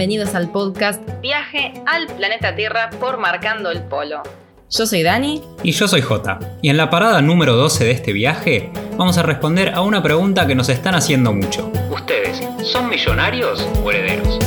bienvenidos al podcast Viaje al planeta Tierra por Marcando el Polo. Yo soy Dani. Y yo soy Jota. Y en la parada número 12 de este viaje vamos a responder a una pregunta que nos están haciendo mucho. ¿Ustedes son millonarios o herederos?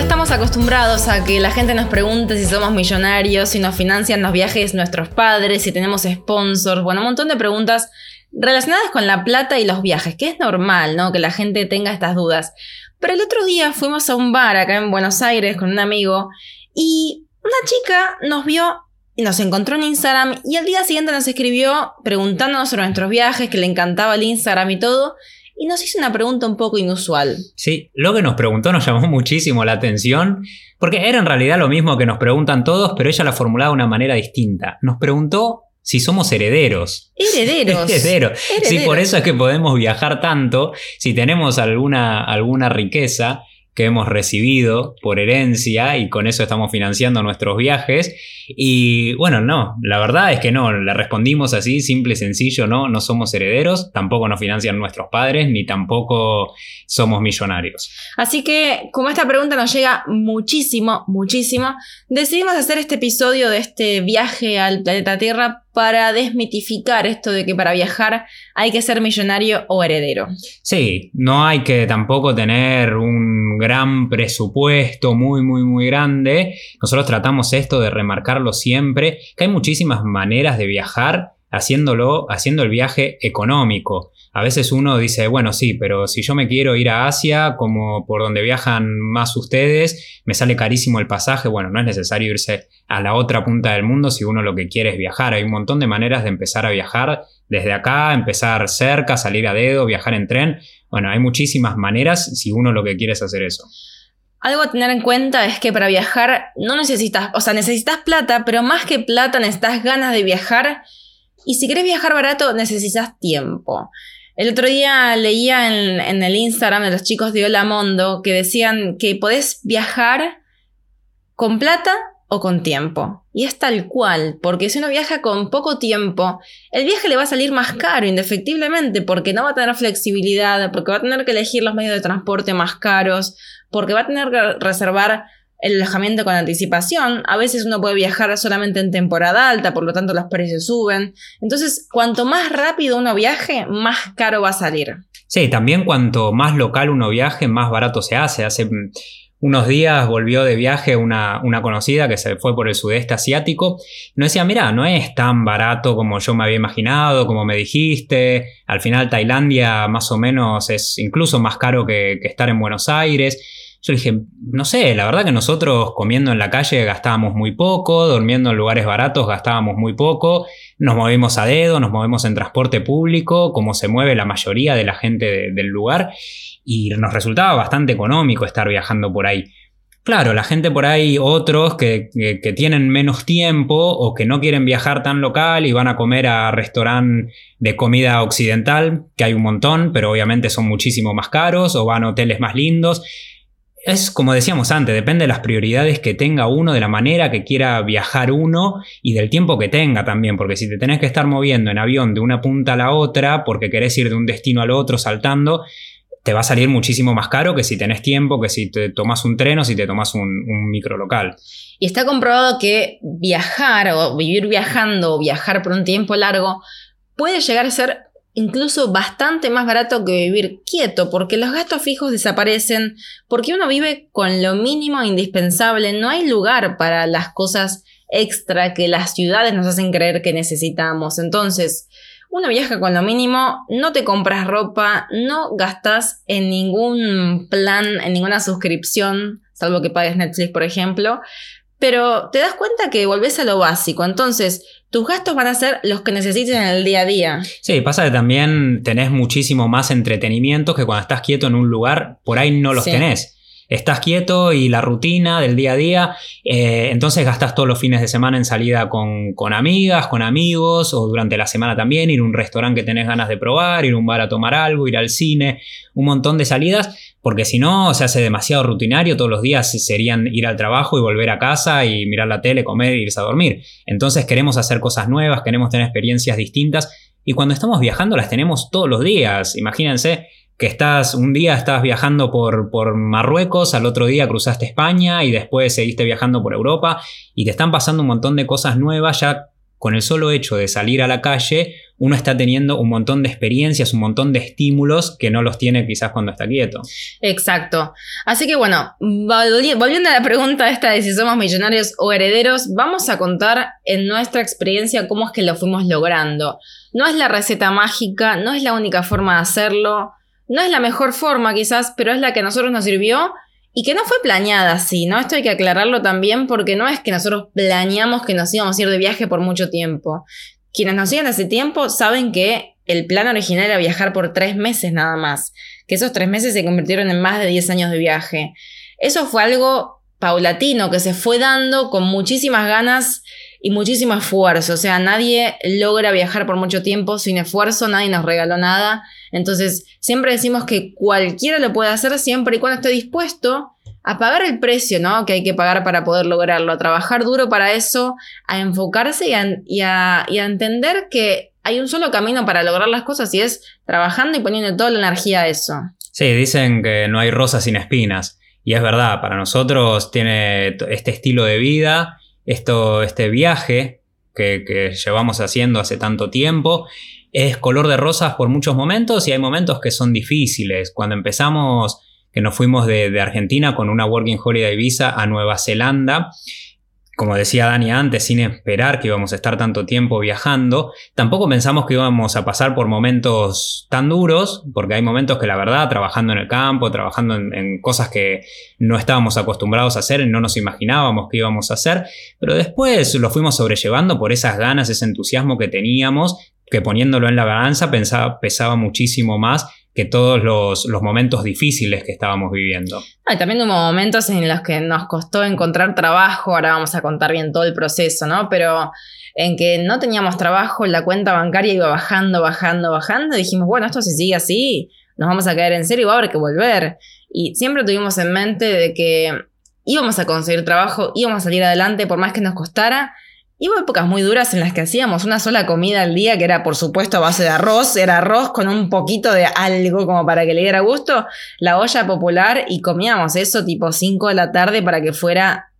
Ya estamos acostumbrados a que la gente nos pregunte si somos millonarios, si nos financian los viajes nuestros padres, si tenemos sponsors, bueno, un montón de preguntas relacionadas con la plata y los viajes, que es normal, ¿no? Que la gente tenga estas dudas. Pero el otro día fuimos a un bar acá en Buenos Aires con un amigo y una chica nos vio y nos encontró en Instagram y al día siguiente nos escribió preguntándonos sobre nuestros viajes, que le encantaba el Instagram y todo y nos hizo una pregunta un poco inusual. Sí, lo que nos preguntó nos llamó muchísimo la atención, porque era en realidad lo mismo que nos preguntan todos, pero ella la formulaba de una manera distinta. Nos preguntó si somos herederos. Herederos. herederos. Sí, por eso es que podemos viajar tanto, si tenemos alguna, alguna riqueza que hemos recibido por herencia y con eso estamos financiando nuestros viajes. Y bueno, no, la verdad es que no, le respondimos así, simple y sencillo, no, no somos herederos, tampoco nos financian nuestros padres, ni tampoco somos millonarios. Así que, como esta pregunta nos llega muchísimo, muchísimo, decidimos hacer este episodio de este viaje al planeta Tierra para desmitificar esto de que para viajar hay que ser millonario o heredero. Sí, no hay que tampoco tener un gran presupuesto muy, muy, muy grande. Nosotros tratamos esto de siempre, que hay muchísimas maneras de viajar haciéndolo, haciendo el viaje económico. A veces uno dice, bueno, sí, pero si yo me quiero ir a Asia, como por donde viajan más ustedes, me sale carísimo el pasaje. Bueno, no es necesario irse a la otra punta del mundo si uno lo que quiere es viajar. Hay un montón de maneras de empezar a viajar desde acá, empezar cerca, salir a dedo, viajar en tren. Bueno, hay muchísimas maneras si uno lo que quiere es hacer eso. Algo a tener en cuenta es que para viajar no necesitas, o sea, necesitas plata, pero más que plata necesitas ganas de viajar. Y si querés viajar barato, necesitas tiempo. El otro día leía en, el Instagram de los chicos de Hola Mondo que decían que podés viajar con plata o con tiempo. Y es tal cual, porque si uno viaja con poco tiempo, el viaje le va a salir más caro, indefectiblemente, porque no va a tener flexibilidad, porque va a tener que elegir los medios de transporte más caros, porque va a tener que reservar el alojamiento con anticipación. A veces uno puede viajar solamente en temporada alta, por lo tanto los precios suben. Entonces, cuanto más rápido uno viaje, más caro va a salir. Sí, también cuanto más local uno viaje, más barato se hace. Hace mm, unos días volvió de viaje una, una conocida que se fue por el sudeste asiático. No decía, mira, no es tan barato como yo me había imaginado, como me dijiste. Al final Tailandia más o menos es incluso más caro que, que estar en Buenos Aires. Yo dije, no sé, la verdad que nosotros comiendo en la calle gastábamos muy poco, durmiendo en lugares baratos gastábamos muy poco, nos movimos a dedo, nos movemos en transporte público, como se mueve la mayoría de la gente del lugar, y nos resultaba bastante económico estar viajando por ahí. Claro, la gente por ahí, otros que, que, tienen menos tiempo o que no quieren viajar tan local y van a comer a restaurante de comida occidental, que hay un montón, pero obviamente son muchísimo más caros, o van a hoteles más lindos es como decíamos antes, depende de las prioridades que tenga uno, de la manera que quiera viajar uno y del tiempo que tenga también, porque si te tenés que estar moviendo en avión de una punta a la otra porque querés ir de un destino al otro saltando, te va a salir muchísimo más caro que si tenés tiempo, que si te tomas un tren o si te tomas un, un micro local. Y está comprobado que viajar o vivir viajando o viajar por un tiempo largo puede llegar a ser incluso bastante más barato que vivir quieto, porque los gastos fijos desaparecen, porque uno vive con lo mínimo indispensable, no hay lugar para las cosas extra que las ciudades nos hacen creer que necesitamos. Entonces, uno viaja con lo mínimo, no te compras ropa, no gastas en ningún plan, en ninguna suscripción, salvo que pagues Netflix, por ejemplo, pero te das cuenta que volvés a lo básico. Entonces, tus gastos van a ser los que necesites en el día a día. Sí, pasa que también tenés muchísimo más entretenimiento que cuando estás quieto en un lugar, por ahí no los tenés. Estás quieto y la rutina del día a día, eh, entonces gastas todos los fines de semana en salida con, con, amigas, con amigos, o durante la semana también, ir a un restaurante que tenés ganas de probar, ir a un bar a tomar algo, ir al cine, un montón de salidas, porque si no se hace demasiado rutinario, todos los días serían ir al trabajo y volver a casa y mirar la tele, comer e irse a dormir. Entonces queremos hacer cosas nuevas, queremos tener experiencias distintas, y cuando estamos viajando las tenemos todos los días, imagínense que estás, un día estás viajando por, por, Marruecos, al otro día cruzaste España y después seguiste viajando por Europa y te están pasando un montón de cosas nuevas ya con el solo hecho de salir a la calle, uno está teniendo un montón de experiencias, un montón de estímulos que no los tiene quizás cuando está quieto. Exacto. Así que bueno, volviendo a la pregunta esta de si somos millonarios o herederos, vamos a contar en nuestra experiencia cómo es que lo fuimos logrando. No es la receta mágica, no es la única forma de hacerlo, no es la mejor forma quizás, pero es la que a nosotros nos sirvió y que no fue planeada así, ¿no? Esto hay que aclararlo también porque no es que nosotros planeamos que nos íbamos a ir de viaje por mucho tiempo. Quienes nos siguen hace tiempo saben que el plan original era viajar por tres meses nada más, que esos tres meses se convirtieron en más de 10 años de viaje. Eso fue algo paulatino que se fue dando con muchísimas ganas y muchísimo esfuerzo. O sea, nadie logra viajar por mucho tiempo sin esfuerzo, nadie nos regaló nada. Entonces, siempre decimos que cualquiera lo puede hacer siempre y cuando esté dispuesto a pagar el precio, ¿no? Que hay que pagar para poder lograrlo, a trabajar duro para eso, a enfocarse y a, entender que hay un solo camino para lograr las cosas y es trabajando y poniendo toda la energía a eso. Sí, dicen que no hay rosas sin espinas. Y es verdad, para nosotros tiene este estilo de vida esto, este viaje que, llevamos haciendo hace tanto tiempo es color de rosas por muchos momentos y hay momentos que son difíciles. Cuando empezamos, que nos fuimos de, Argentina con una Working Holiday Visa a Nueva Zelanda, como decía Dani antes, sin esperar que íbamos a estar tanto tiempo viajando, tampoco pensamos que íbamos a pasar por momentos tan duros, porque hay momentos que la verdad, trabajando en el campo, trabajando en, cosas que no estábamos acostumbrados a hacer, no nos imaginábamos que íbamos a hacer, pero después lo fuimos sobrellevando por esas ganas, ese entusiasmo que teníamos, que poniéndolo en la balanza pesaba muchísimo más que todos los, momentos difíciles que estábamos viviendo. Ah, también hubo momentos en los que nos costó encontrar trabajo, ahora vamos a contar bien todo el proceso, ¿no? Pero en que no teníamos trabajo, la cuenta bancaria iba bajando, bajando, bajando, y dijimos, bueno, esto si sigue así, nos vamos a caer en serio y va a haber que volver. Y siempre tuvimos en mente de que íbamos a conseguir trabajo, íbamos a salir adelante por más que nos costara, y hubo épocas muy duras en las que hacíamos una sola comida al día, que era por supuesto a base de arroz, era arroz con un poquito de algo como para que le diera gusto, la olla popular y comíamos eso tipo 5 de la tarde para que fuera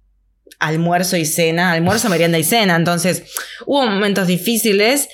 almuerzo y cena, almuerzo, merienda y cena. Entonces hubo momentos difíciles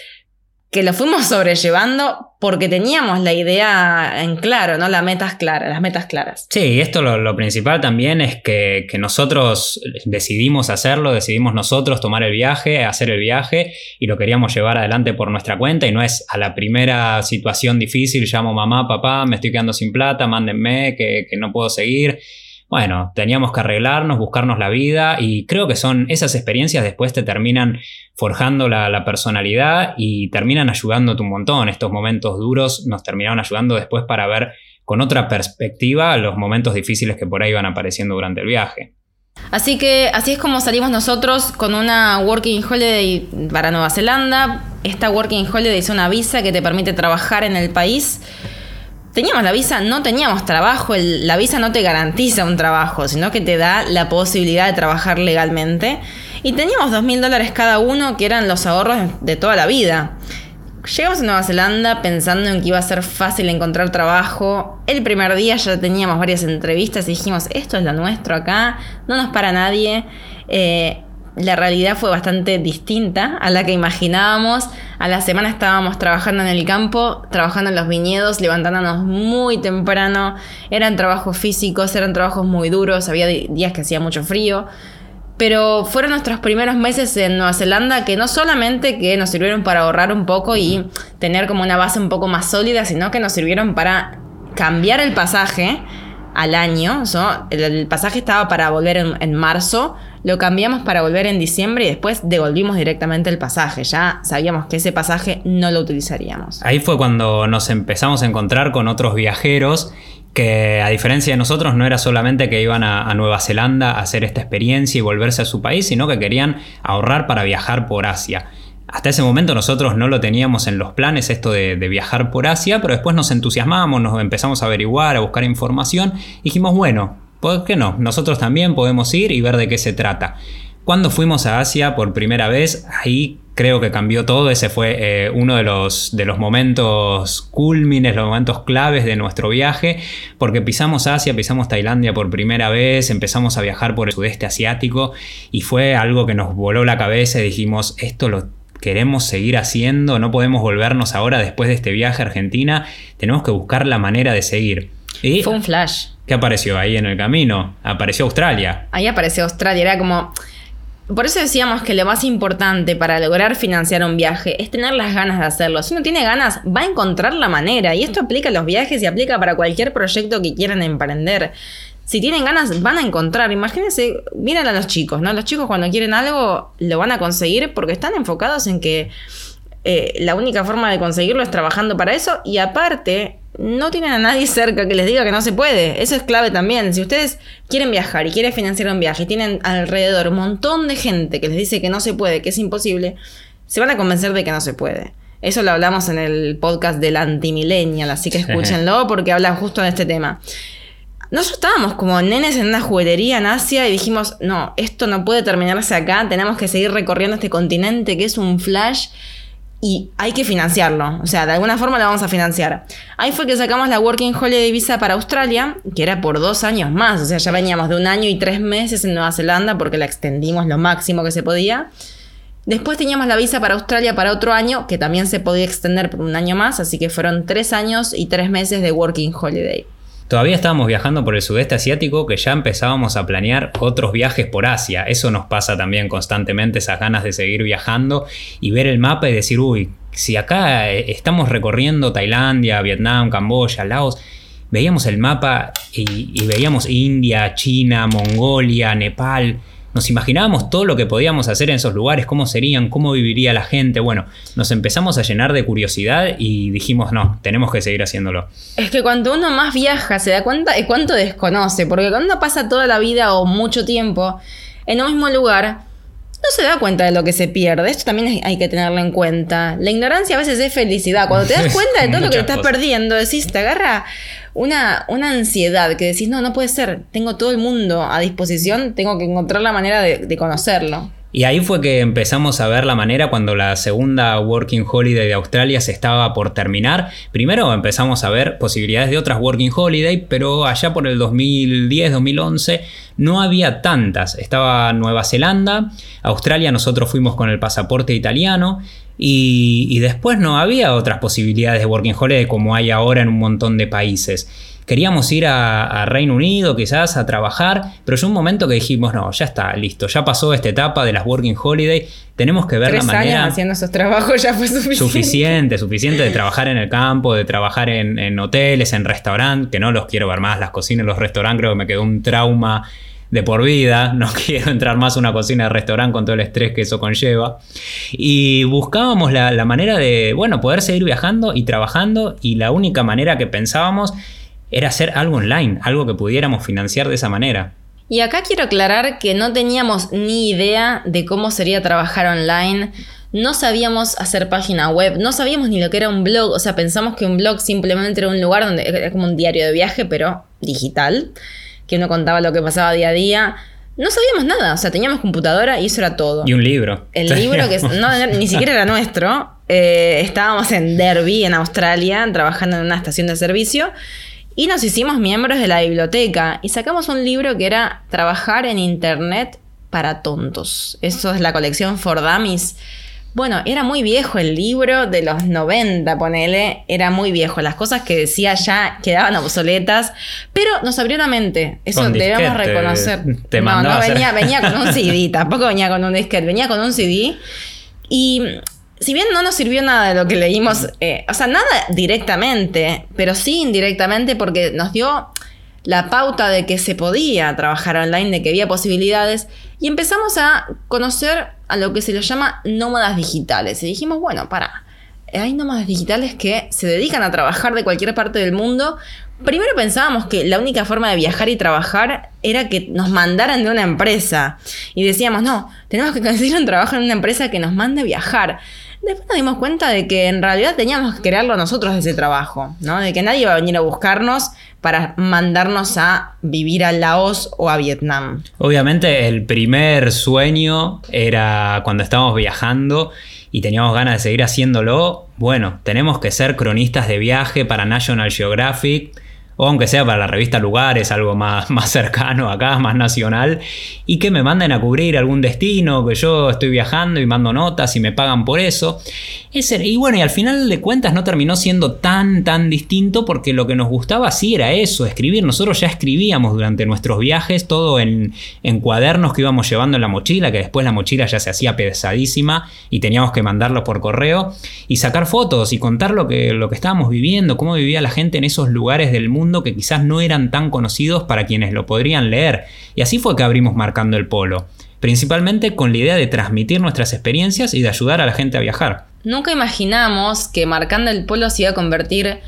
que lo fuimos sobrellevando porque teníamos la idea en claro, ¿no? Las metas claras, las metas claras. Sí, esto lo, principal también es que, nosotros decidimos hacerlo, decidimos nosotros tomar el viaje, hacer el viaje y lo queríamos llevar adelante por nuestra cuenta y no es a la primera situación difícil, llamo mamá, papá, me estoy quedando sin plata, mándenme, que, que no puedo seguir bueno, teníamos que arreglarnos, buscarnos la vida y creo que son esas experiencias después te terminan forjando la, personalidad y terminan ayudándote un montón. Estos momentos duros nos terminaron ayudando después para ver con otra perspectiva los momentos difíciles que por ahí van apareciendo durante el viaje. Así que así es como salimos nosotros con una Working Holiday para Nueva Zelanda. Esta Working Holiday es una visa que te permite trabajar en el país teníamos la visa, no teníamos trabajo, la visa no te garantiza un trabajo, sino que te da la posibilidad de trabajar legalmente. Y teníamos dos mil dólares cada uno, que eran los ahorros de toda la vida. Llegamos a Nueva Zelanda pensando en que iba a ser fácil encontrar trabajo. El primer día ya teníamos varias entrevistas y dijimos, esto es lo nuestro acá, no nos para nadie. Eh, la realidad fue bastante distinta a la que imaginábamos. A la semana estábamos trabajando en el campo, trabajando en los viñedos, levantándonos muy temprano. Eran trabajos físicos, eran trabajos muy duros, había días que hacía mucho frío. Pero fueron nuestros primeros meses en Nueva Zelanda que no solamente que nos sirvieron para ahorrar un poco y tener como una base un poco más sólida, sino que nos sirvieron para cambiar el pasaje al año. El, pasaje estaba para volver en marzo lo cambiamos para volver en diciembre y después devolvimos directamente el pasaje. Ya sabíamos que ese pasaje no lo utilizaríamos. Ahí fue cuando nos empezamos a encontrar con otros viajeros que a diferencia de nosotros no era solamente que iban a, Nueva Zelanda a hacer esta experiencia y volverse a su país, sino que querían ahorrar para viajar por Asia. Hasta ese momento nosotros no lo teníamos en los planes esto de, viajar por Asia, pero después nos entusiasmamos, nos empezamos a averiguar, a buscar información y dijimos, bueno, ¿por qué no? Nosotros también podemos ir y ver de qué se trata. Cuando fuimos a Asia por primera vez, ahí creo que cambió todo. Ese fue eh, uno de los, de los momentos cúlmines, los momentos claves de nuestro viaje, porque pisamos Asia, pisamos Tailandia por primera vez, empezamos a viajar por el sudeste asiático y fue algo que nos voló la cabeza y dijimos, esto lo queremos seguir haciendo, no podemos volvernos ahora después de este viaje a Argentina, tenemos que buscar la manera de seguir. Fue un flash. ¿Qué apareció ahí en el camino? Apareció Australia. Ahí apareció Australia, era como por eso decíamos que lo más importante para lograr financiar un viaje es tener las ganas de hacerlo. Si uno tiene ganas, va a encontrar la manera. Y esto aplica a los viajes y aplica para cualquier proyecto que quieran emprender. Si tienen ganas, van a encontrar. Imagínense, miren a los chicos, ¿no? Los chicos cuando quieren algo, lo van a conseguir porque están enfocados en que eh, la única forma de conseguirlo es trabajando para eso. Y aparte, no tienen a nadie cerca que les diga que no se puede. Eso es clave también. Si ustedes quieren viajar y quieren financiar un viaje y tienen alrededor un montón de gente que les dice que no se puede, que es imposible, se van a convencer de que no se puede. Eso lo hablamos en el podcast del antimillennial, así que escúchenlo porque habla justo de este tema. Nosotros estábamos como nenes en una juguetería en Asia y dijimos, no, esto no puede terminarse acá, tenemos que seguir recorriendo este continente que es un flash y hay que financiarlo. O sea, de alguna forma lo vamos a financiar. Ahí fue que sacamos la Working Holiday Visa para Australia, que era por dos años más. O sea, ya veníamos de un año y tres meses en Nueva Zelanda porque la extendimos lo máximo que se podía. Después teníamos la visa para Australia para otro año, que también se podía extender por un año más, así que fueron tres años y tres meses de Working Holiday. Todavía estábamos viajando por el sudeste asiático que ya empezábamos a planear otros viajes por Asia. Eso nos pasa también constantemente, esas ganas de seguir viajando y ver el mapa y decir, uy, si acá eh, estamos recorriendo Tailandia, Vietnam, Camboya, Laos, veíamos el mapa y, y veíamos India, China, Mongolia, Nepal nos imaginábamos todo lo que podíamos hacer en esos lugares, cómo serían, cómo viviría la gente. Bueno, nos empezamos a llenar de curiosidad y dijimos, no, tenemos que seguir haciéndolo. Es que cuando uno más viaja se da cuenta de cuánto desconoce, porque cuando uno pasa toda la vida o mucho tiempo en un mismo lugar, no se da cuenta de lo que se pierde. Esto también hay que tenerlo en cuenta. La ignorancia a veces es felicidad. Cuando te das cuenta de todo lo que estás perdiendo, decís, te agarra una, una, ansiedad que decís, no, no puede ser. Tengo todo el mundo a disposición, tengo que encontrar la manera de conocerlo. Y ahí fue que empezamos a ver la manera cuando la segunda Working Holiday de Australia se estaba por terminar. Primero empezamos a ver posibilidades de otras Working Holiday, pero allá por el 2010-2011 no había tantas. Estaba Nueva Zelanda, Australia nosotros fuimos con el pasaporte italiano y, y después no había otras posibilidades de Working Holiday como hay ahora en un montón de países. Queríamos ir a, Reino Unido quizás a trabajar, pero llegó un momento que dijimos, no, ya está, listo, ya pasó esta etapa de las Working Holiday, tenemos que ver la manera... Años haciendo esos trabajos ya fue suficiente. Suficiente, suficiente de trabajar en el campo, de trabajar en, hoteles, en restaurantes, que no los quiero ver más, las cocinas, los restaurantes, creo que me quedó un trauma de por vida, no quiero entrar más a una cocina de restaurante con todo el estrés que eso conlleva. Y buscábamos la, la, manera de, bueno, poder seguir viajando y trabajando y la única manera que pensábamos era hacer algo online, algo que pudiéramos financiar de esa manera. Y acá quiero aclarar que no teníamos ni idea de cómo sería trabajar online, no sabíamos hacer página web, no sabíamos ni lo que era un blog, o sea, pensamos que un blog simplemente era un lugar donde era como un diario de viaje, pero digital, que uno contaba lo que pasaba día a día. No sabíamos nada, o sea, teníamos computadora y eso era todo. Y un libro. El libro que ni siquiera era nuestro. Eh, estábamos en Derby, en Australia, trabajando en una estación de servicio. Y nos hicimos miembros de la biblioteca y sacamos un libro que era Trabajar en Internet para tontos. Eso es la colección For Dummies. Bueno, era muy viejo el libro de los 90, ponele, era muy viejo. Las cosas que decía ya quedaban obsoletas, pero nos abrió la mente. Eso debemos reconocer. no, no, venía, venía con un CD, tampoco venía con un disquete, venía con un CD. Y si bien no nos sirvió nada de lo que leímos, eh, o sea, nada directamente, pero sí indirectamente porque nos dio la pauta de que se podía trabajar online, de que había posibilidades, y empezamos a conocer a lo que se les llama nómadas digitales. Y dijimos, bueno, para, hay nómadas digitales que se dedican a trabajar de cualquier parte del mundo Primero pensábamos que la única forma de viajar y trabajar era que nos mandaran de una empresa. Y decíamos, no, tenemos que conseguir un trabajo en una empresa que nos mande a viajar. Después nos dimos cuenta de que en realidad teníamos que crearlo nosotros ese trabajo, ¿no? De que nadie iba a venir a buscarnos para mandarnos a vivir a Laos o a Vietnam. Obviamente el primer sueño era cuando estábamos viajando y teníamos ganas de seguir haciéndolo, bueno, tenemos que ser cronistas de viaje para National Geographic o aunque sea para la revista Lugares, algo más, más cercano acá, más nacional, y que me manden a cubrir algún destino, que yo estoy viajando y mando notas y me pagan por eso. y bueno, y al final de cuentas no terminó siendo tan, tan distinto porque lo que nos gustaba sí era eso, escribir. Nosotros ya escribíamos durante nuestros viajes todo en, en cuadernos que íbamos llevando en la mochila, que después la mochila ya se hacía pesadísima y teníamos que mandarlo por correo, y sacar fotos y contar lo que, lo que estábamos viviendo, cómo vivía la gente en esos lugares del mundo que quizás no eran tan conocidos para quienes lo podrían leer. Y así fue que abrimos Marcando el Polo, principalmente con la idea de transmitir nuestras experiencias y de ayudar a la gente a viajar. Nunca imaginamos que Marcando el Polo se iba a convertir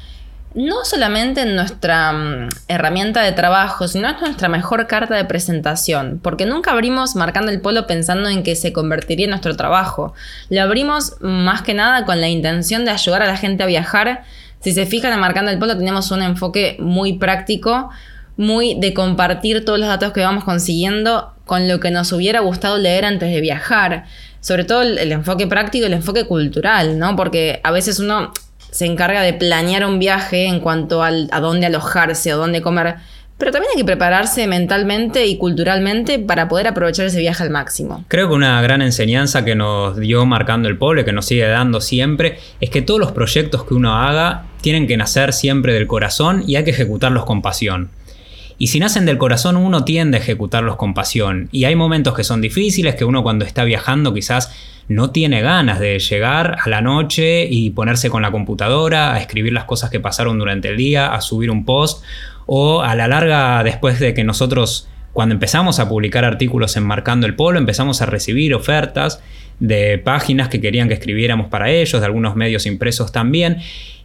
no solamente en nuestra mm, herramienta de trabajo, sino en nuestra mejor carta de presentación, porque nunca abrimos marcando el polo pensando en que se convertiría en nuestro trabajo. Lo abrimos más que nada con la intención de ayudar a la gente a viajar si se fijan en Marcando el Polo, tenemos un enfoque muy práctico, muy de compartir todos los datos que vamos consiguiendo con lo que nos hubiera gustado leer antes de viajar. Sobre todo el, enfoque práctico y el enfoque cultural, ¿no? Porque a veces uno se encarga de planear un viaje en cuanto a dónde alojarse o dónde comer pero también hay que prepararse mentalmente y culturalmente para poder aprovechar ese viaje al máximo. Creo que una gran enseñanza que nos dio marcando el pueblo, que nos sigue dando siempre, es que todos los proyectos que uno haga tienen que nacer siempre del corazón y hay que ejecutarlos con pasión. Y si nacen del corazón uno tiende a ejecutarlos con pasión. Y hay momentos que son difíciles, que uno cuando está viajando quizás no tiene ganas de llegar a la noche y ponerse con la computadora, a escribir las cosas que pasaron durante el día, a subir un post o a la larga después de que nosotros cuando empezamos a publicar artículos en Marcando el Polo, empezamos a recibir ofertas de páginas que querían que escribiéramos para ellos, de algunos medios impresos también.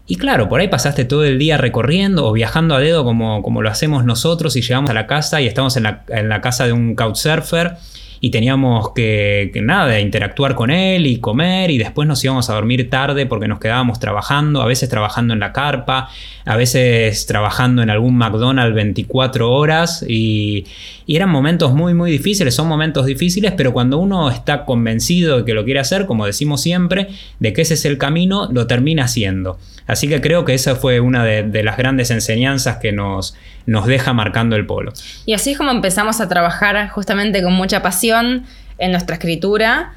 Y claro, por ahí pasaste todo el día recorriendo o viajando a dedo como, como lo hacemos nosotros y llegamos a la casa y estamos en la, en la casa de un couchsurfer y teníamos que, nada, interactuar con él y comer y después nos íbamos a dormir tarde porque nos quedábamos trabajando, a veces trabajando en la carpa, a veces trabajando en algún McDonald's 24 horas y, y eran momentos muy muy difíciles, son momentos difíciles, pero cuando uno está convencido de que lo quiere hacer, como decimos siempre, de que ese es el camino, lo termina haciendo. Así que creo que esa fue una de, las grandes enseñanzas que nos, nos deja marcando el polo. Y así es como empezamos a trabajar justamente con mucha pasión en nuestra escritura.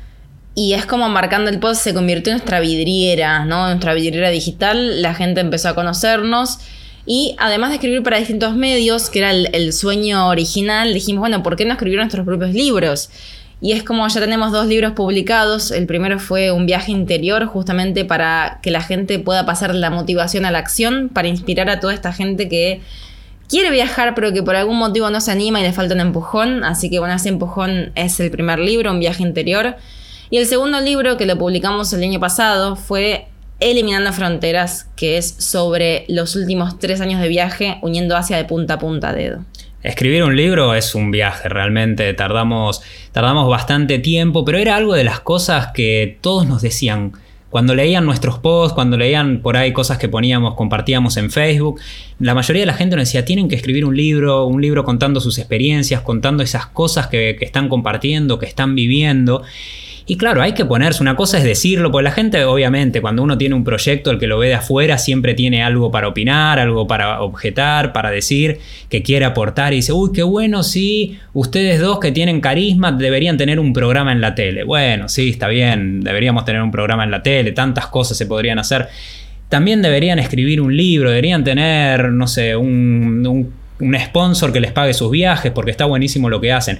Y es como marcando el polo se convirtió en nuestra vidriera, ¿no? Nuestra vidriera digital. La gente empezó a conocernos. Y además de escribir para distintos medios, que era el, el sueño original, dijimos, bueno, ¿por qué no escribir nuestros propios libros? Y es como ya tenemos dos libros publicados. El primero fue un viaje interior, justamente para que la gente pueda pasar la motivación a la acción, para inspirar a toda esta gente que quiere viajar, pero que por algún motivo no se anima y le falta un empujón. Así que bueno, ese empujón es el primer libro, un viaje interior. Y el segundo libro, que lo publicamos el año pasado, fue Eliminando Fronteras, que es sobre los últimos tres años de viaje uniendo Asia de punta a punta dedo. Escribir un libro es un viaje, realmente tardamos, tardamos bastante tiempo, pero era algo de las cosas que todos nos decían. Cuando leían nuestros posts, cuando leían por ahí cosas que poníamos, compartíamos en Facebook, la mayoría de la gente nos decía, tienen que escribir un libro, un libro contando sus experiencias, contando esas cosas que, que están compartiendo, que están viviendo. Y claro, hay que ponerse, una cosa es decirlo, porque la gente obviamente cuando uno tiene un proyecto, el que lo ve de afuera siempre tiene algo para opinar, algo para objetar, para decir, que quiere aportar y dice, uy, qué bueno, sí, ustedes dos que tienen carisma deberían tener un programa en la tele. Bueno, sí, está bien, deberíamos tener un programa en la tele, tantas cosas se podrían hacer. También deberían escribir un libro, deberían tener, no sé, un, un, un sponsor que les pague sus viajes, porque está buenísimo lo que hacen.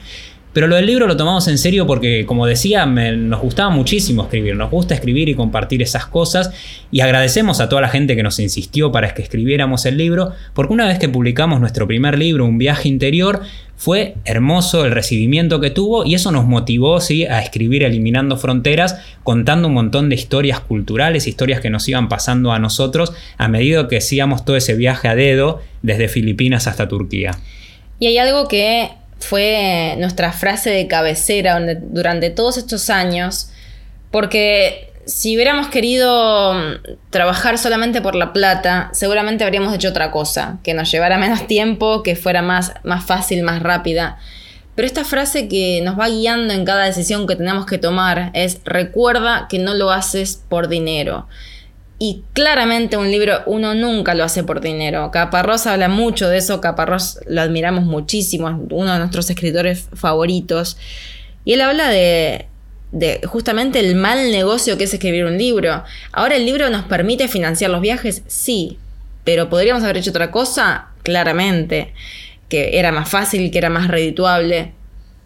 Pero lo del libro lo tomamos en serio porque, como decía, nos gustaba muchísimo escribir, nos gusta escribir y compartir esas cosas y agradecemos a toda la gente que nos insistió para que escribiéramos el libro, porque una vez que publicamos nuestro primer libro, Un viaje interior, fue hermoso el recibimiento que tuvo y eso nos motivó ¿sí? a escribir Eliminando Fronteras, contando un montón de historias culturales, historias que nos iban pasando a nosotros a medida que hacíamos todo ese viaje a dedo desde Filipinas hasta Turquía. Y hay algo que fue nuestra frase de cabecera durante todos estos años, porque si hubiéramos querido mm, trabajar solamente por la plata, seguramente habríamos hecho otra cosa, que nos llevara menos tiempo, que fuera más, más fácil, más rápida. Pero esta frase que nos va guiando en cada decisión que tenemos que tomar es recuerda que no lo haces por dinero. Y claramente un libro uno nunca lo hace por dinero. Caparrós habla mucho de eso, Caparrós lo admiramos muchísimo, uno de nuestros escritores favoritos. Y él habla de, de justamente el mal negocio que es escribir un libro. Ahora el libro nos permite financiar los viajes, sí, pero podríamos haber hecho otra cosa, claramente, que era más fácil, que era más redituable.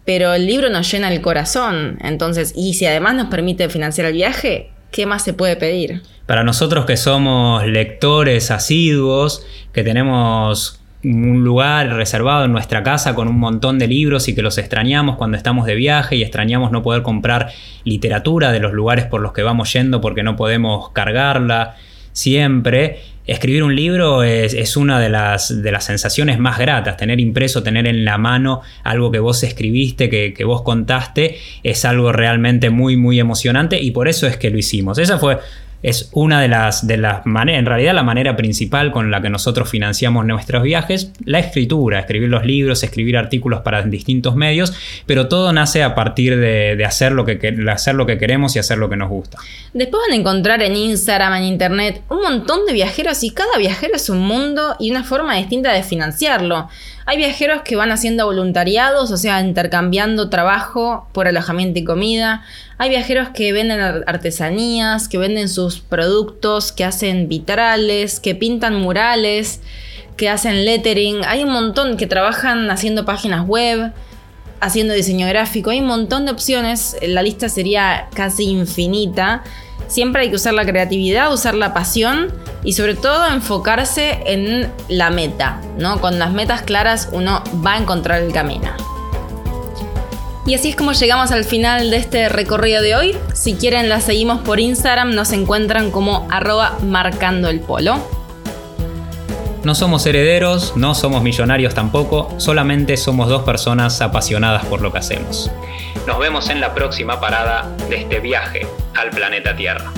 Pero el libro nos llena el corazón, entonces, y si además nos permite financiar el viaje, ¿qué más se puede pedir? Para nosotros que somos lectores asiduos, que tenemos un lugar reservado en nuestra casa con un montón de libros y que los extrañamos cuando estamos de viaje y extrañamos no poder comprar literatura de los lugares por los que vamos yendo porque no podemos cargarla siempre. Escribir un libro es, una de las, de las, sensaciones más gratas. Tener impreso, tener en la mano algo que vos escribiste, que, que, vos contaste, es algo realmente muy, muy emocionante y por eso es que lo hicimos. Esa fue es una de las, de las maneras, en realidad la manera principal con la que nosotros financiamos nuestros viajes, la escritura, escribir los libros, escribir artículos para distintos medios, pero todo nace a partir de, hacer, lo que, hacer lo que queremos y hacer lo que nos gusta. Después van a encontrar en Instagram, en Internet, un montón de viajeros y cada viajero es un mundo y una forma distinta de financiarlo. Hay viajeros que van haciendo voluntariados, o sea, intercambiando trabajo por alojamiento y comida. Hay viajeros que venden artesanías, que venden sus productos, que hacen vitrales, que pintan murales, que hacen lettering. Hay un montón que trabajan haciendo páginas web, haciendo diseño gráfico. Hay un montón de opciones. La lista sería casi infinita. Siempre hay que usar la creatividad, usar la pasión y sobre todo enfocarse en la meta, ¿no? Con las metas claras uno va a encontrar el camino. Y así es como llegamos al final de este recorrido de hoy. Si quieren la seguimos por Instagram, nos encuentran como arroba marcando el polo. No somos herederos, no somos millonarios tampoco, solamente somos dos personas apasionadas por lo que hacemos. Nos vemos en la próxima parada de este viaje al planeta Tierra.